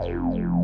Ow.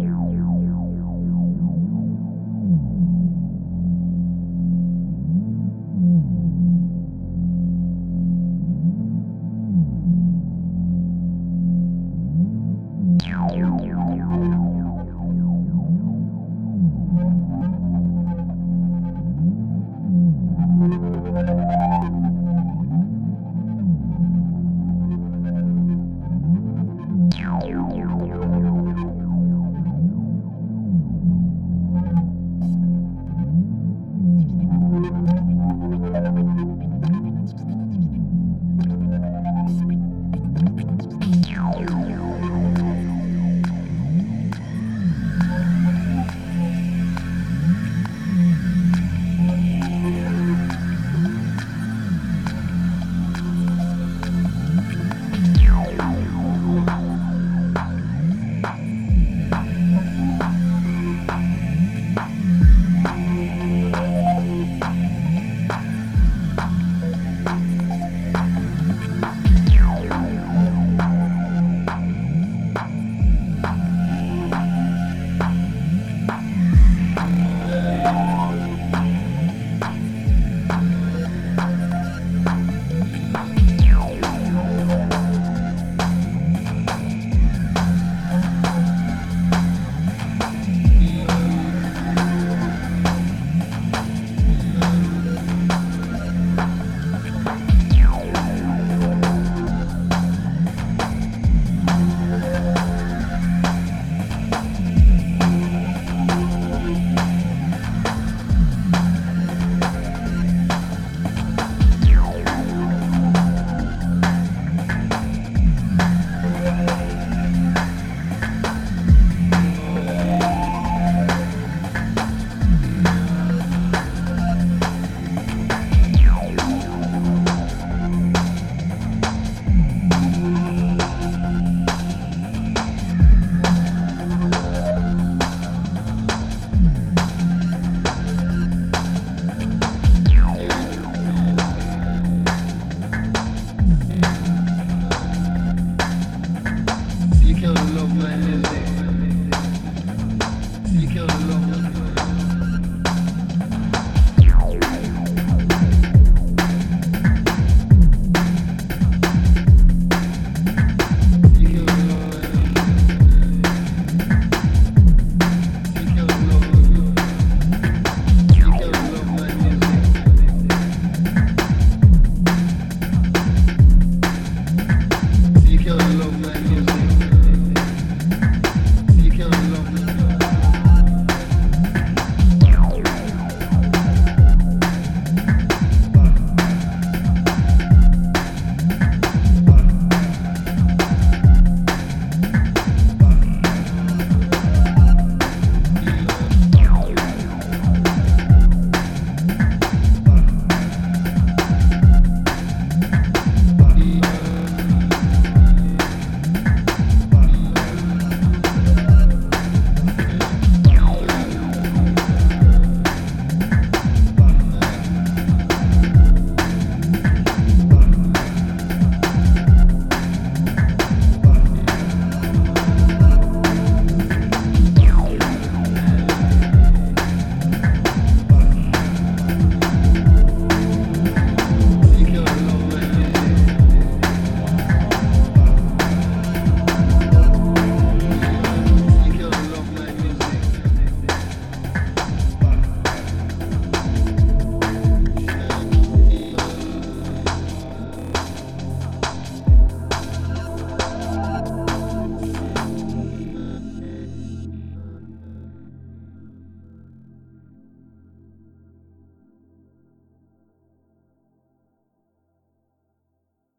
my.